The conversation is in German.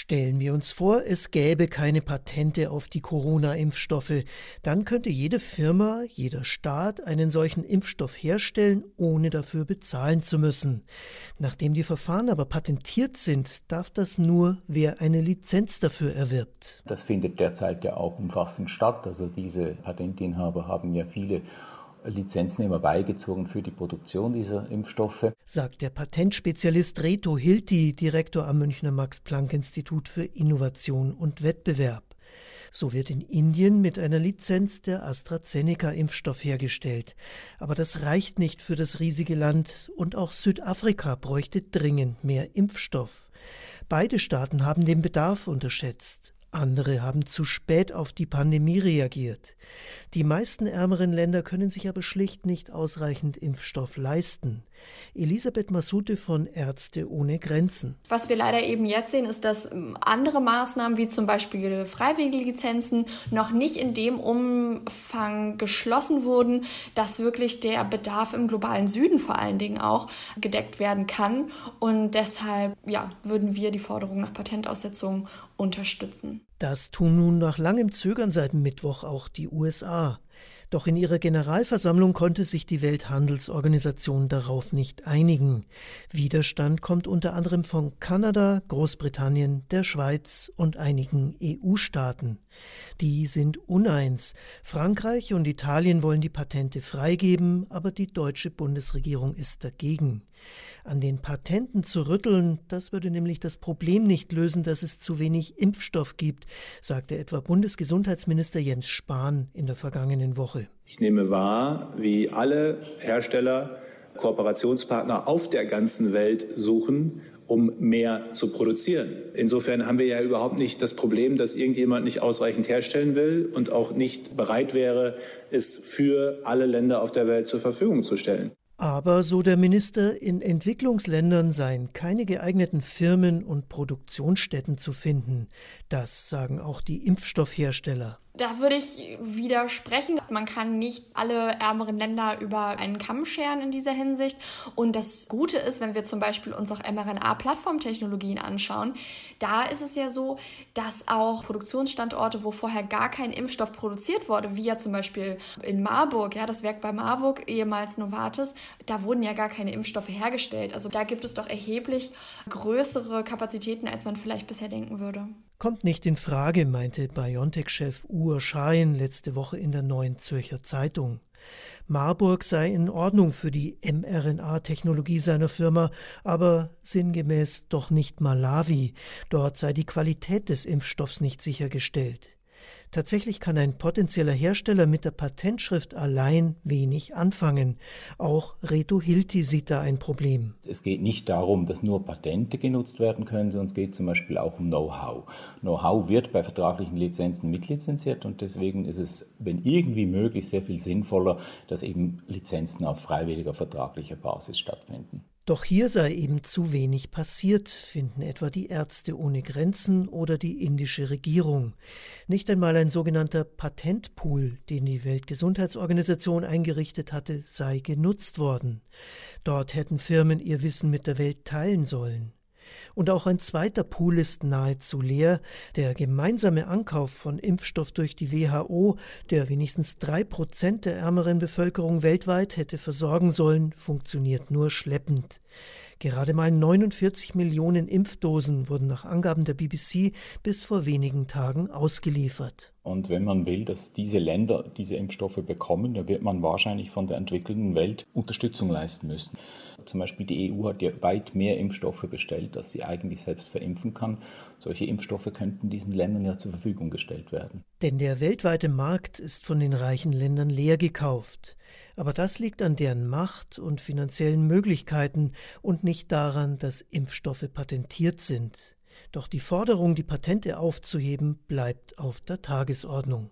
Stellen wir uns vor, es gäbe keine Patente auf die Corona-Impfstoffe, dann könnte jede Firma, jeder Staat einen solchen Impfstoff herstellen, ohne dafür bezahlen zu müssen. Nachdem die Verfahren aber patentiert sind, darf das nur, wer eine Lizenz dafür erwirbt. Das findet derzeit ja auch umfassend statt. Also diese Patentinhaber haben ja viele Lizenznehmer beigezogen für die Produktion dieser Impfstoffe. Sagt der Patentspezialist Reto Hilti, Direktor am Münchner Max-Planck-Institut für Innovation und Wettbewerb. So wird in Indien mit einer Lizenz der AstraZeneca-Impfstoff hergestellt. Aber das reicht nicht für das riesige Land und auch Südafrika bräuchte dringend mehr Impfstoff. Beide Staaten haben den Bedarf unterschätzt. Andere haben zu spät auf die Pandemie reagiert. Die meisten ärmeren Länder können sich aber schlicht nicht ausreichend Impfstoff leisten. Elisabeth Masute von Ärzte ohne Grenzen. Was wir leider eben jetzt sehen, ist, dass ähm, andere Maßnahmen wie zum Beispiel Freiwilligenlizenzen noch nicht in dem Umfang geschlossen wurden, dass wirklich der Bedarf im globalen Süden vor allen Dingen auch gedeckt werden kann. Und deshalb ja, würden wir die Forderung nach Patentaussetzung unterstützen. Das tun nun nach langem Zögern seit Mittwoch auch die USA. Doch in ihrer Generalversammlung konnte sich die Welthandelsorganisation darauf nicht einigen. Widerstand kommt unter anderem von Kanada, Großbritannien, der Schweiz und einigen EU-Staaten. Die sind uneins. Frankreich und Italien wollen die Patente freigeben, aber die deutsche Bundesregierung ist dagegen. An den Patenten zu rütteln, das würde nämlich das Problem nicht lösen, dass es zu wenig Impfstoff gibt, sagte etwa Bundesgesundheitsminister Jens Spahn in der vergangenen Woche. Ich nehme wahr, wie alle Hersteller Kooperationspartner auf der ganzen Welt suchen, um mehr zu produzieren. Insofern haben wir ja überhaupt nicht das Problem, dass irgendjemand nicht ausreichend herstellen will und auch nicht bereit wäre, es für alle Länder auf der Welt zur Verfügung zu stellen. Aber, so der Minister, in Entwicklungsländern seien keine geeigneten Firmen und Produktionsstätten zu finden. Das sagen auch die Impfstoffhersteller. Da würde ich widersprechen. Man kann nicht alle ärmeren Länder über einen Kamm scheren in dieser Hinsicht. Und das Gute ist, wenn wir zum Beispiel uns auch mRNA-Plattformtechnologien anschauen, da ist es ja so, dass auch Produktionsstandorte, wo vorher gar kein Impfstoff produziert wurde, wie ja zum Beispiel in Marburg, ja, das Werk bei Marburg, ehemals Novartis, da wurden ja gar keine Impfstoffe hergestellt. Also da gibt es doch erheblich größere Kapazitäten, als man vielleicht bisher denken würde. Kommt nicht in Frage, meinte BioNTech-Chef Uwe Schein letzte Woche in der Neuen Zürcher Zeitung. Marburg sei in Ordnung für die mRNA-Technologie seiner Firma, aber sinngemäß doch nicht Malawi. Dort sei die Qualität des Impfstoffs nicht sichergestellt. Tatsächlich kann ein potenzieller Hersteller mit der Patentschrift allein wenig anfangen. Auch Reto Hilti sieht da ein Problem. Es geht nicht darum, dass nur Patente genutzt werden können, sondern es geht zum Beispiel auch um Know-how. Know-how wird bei vertraglichen Lizenzen mitlizenziert und deswegen ist es, wenn irgendwie möglich, sehr viel sinnvoller, dass eben Lizenzen auf freiwilliger vertraglicher Basis stattfinden. Doch hier sei eben zu wenig passiert, finden etwa die Ärzte ohne Grenzen oder die indische Regierung. Nicht einmal ein sogenannter Patentpool, den die Weltgesundheitsorganisation eingerichtet hatte, sei genutzt worden. Dort hätten Firmen ihr Wissen mit der Welt teilen sollen. Und auch ein zweiter Pool ist nahezu leer. Der gemeinsame Ankauf von Impfstoff durch die WHO, der wenigstens drei Prozent der ärmeren Bevölkerung weltweit hätte versorgen sollen, funktioniert nur schleppend. Gerade mal 49 Millionen Impfdosen wurden nach Angaben der BBC bis vor wenigen Tagen ausgeliefert. Und wenn man will, dass diese Länder diese Impfstoffe bekommen, dann wird man wahrscheinlich von der entwickelten Welt Unterstützung leisten müssen. Zum Beispiel die EU hat ja weit mehr Impfstoffe bestellt, als sie eigentlich selbst verimpfen kann. Solche Impfstoffe könnten diesen Ländern ja zur Verfügung gestellt werden. Denn der weltweite Markt ist von den reichen Ländern leer gekauft. Aber das liegt an deren Macht und finanziellen Möglichkeiten und nicht daran, dass Impfstoffe patentiert sind. Doch die Forderung, die Patente aufzuheben, bleibt auf der Tagesordnung.